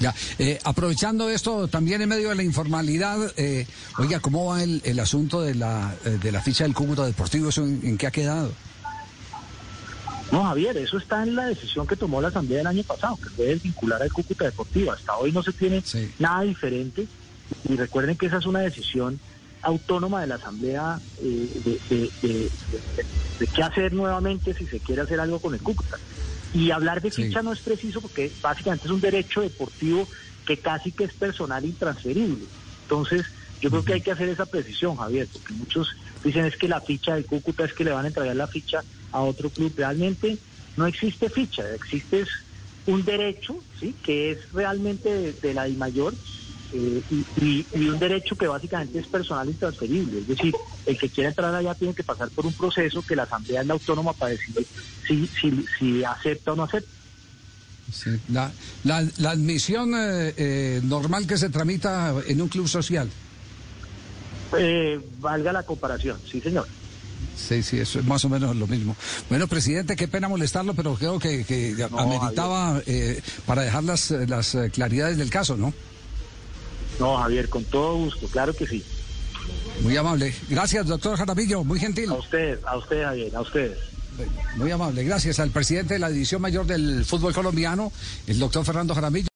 Ya, eh, aprovechando esto, también en medio de la informalidad, eh, oiga, ¿cómo va el, el asunto de la, eh, de la ficha del Cúcuta Deportivo? ¿Eso en, en, qué ha quedado? No, Javier, eso está en la decisión que tomó la Asamblea el año pasado, que fue desvincular al Cúcuta Deportivo. Hasta hoy no se tiene sí. nada diferente. Y recuerden que esa es una decisión autónoma de la Asamblea de, de, de, de, qué hacer nuevamente si se quiere hacer algo con el Cúcuta. Y hablar de ficha sí. no es preciso porque básicamente es un derecho deportivo que casi que es personal intransferible. Entonces, yo creo que hay que hacer esa precisión, Javier, porque muchos dicen es que la ficha del Cúcuta es que le van a entregar la ficha a otro club. Realmente no existe ficha, existe un derecho, ¿sí? Que es realmente de, de la mayor eh, y, y, y, un derecho que básicamente es personal intransferible. Es decir, el que quiera entrar allá tiene que pasar por un proceso que la Asamblea es la autónoma para decidir si, si, si acepta o no acepta. Sí. La, la, la, admisión eh, eh, normal que se tramita en un club social. Eh, valga la comparación, sí, señor. Sí, sí, eso es más o menos lo mismo. Bueno, presidente, qué pena molestarlo, pero creo que, que no, ameritaba eh, para dejar las, las claridades del caso, ¿no? No, Javier, con todo gusto, claro que sí. Muy amable. Gracias, doctor Jaramillo, muy gentil. A usted, a usted, Javier, a ustedes. Muy amable. Gracias al presidente de la División Mayor del Fútbol Colombiano, el doctor Fernando Jaramillo.